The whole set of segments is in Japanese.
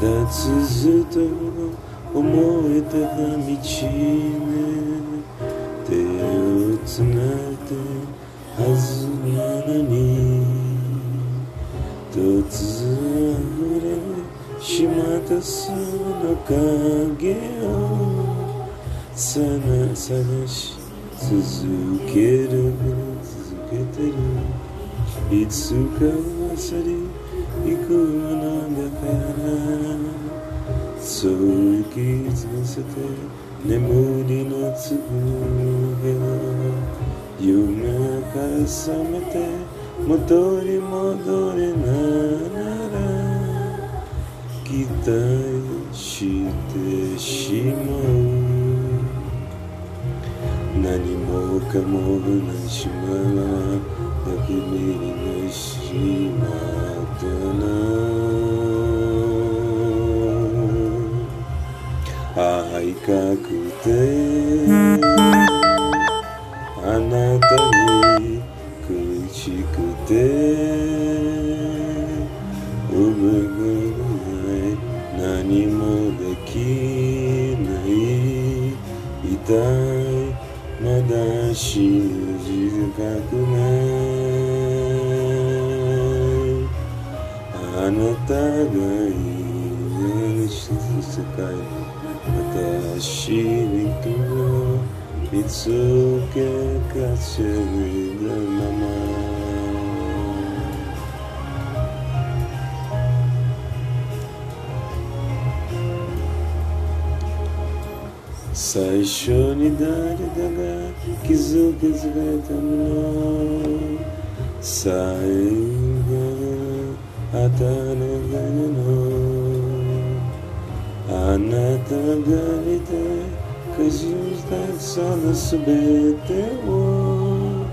だ続と思えた道ね手をつないではずなのに。突然れしまったその影をさな探し続ける。続けてる。いつか忘れ行くのだからそう気づかせて眠りの粒が夢から覚めて元に戻れななら期待してしまう。何もかもない島はだけ見にしまっくて。あなたに苦しくて。覚えがない何もできない。痛いまだ信じたくないあなたがいる。世界私にと見つけかせるまま最初に誰だが気づけずれたの最後あたのがのあなたが見てくじしたそのすべてを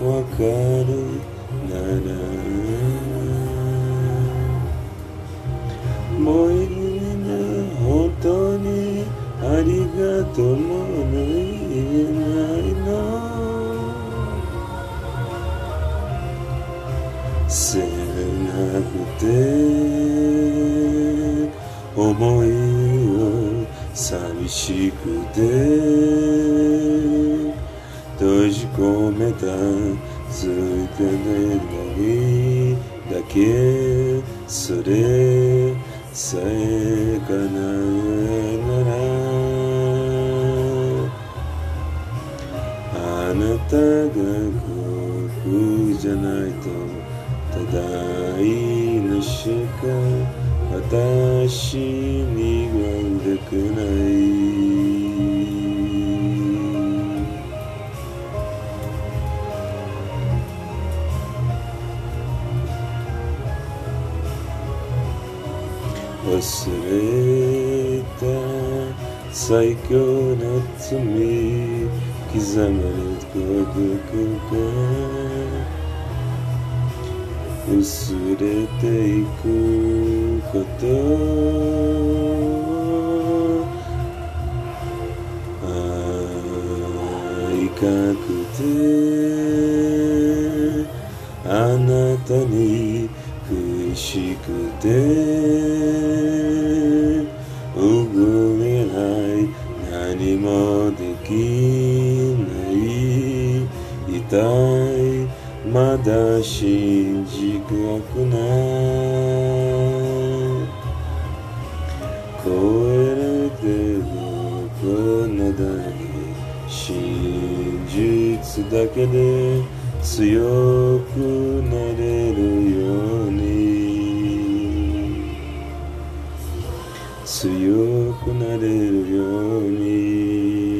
わかるならもういいね本当にありがとうも言えないの。せなくて思い寂しくて閉じ込めたついてないだけそれさえかなならあなたが僕じゃないとただいなしか私にはできない忘れたくこと会いたくてあなたに苦しくて動けない何もできない痛いまだ信じたくな。いだけで強くなれるように。強くなれるように。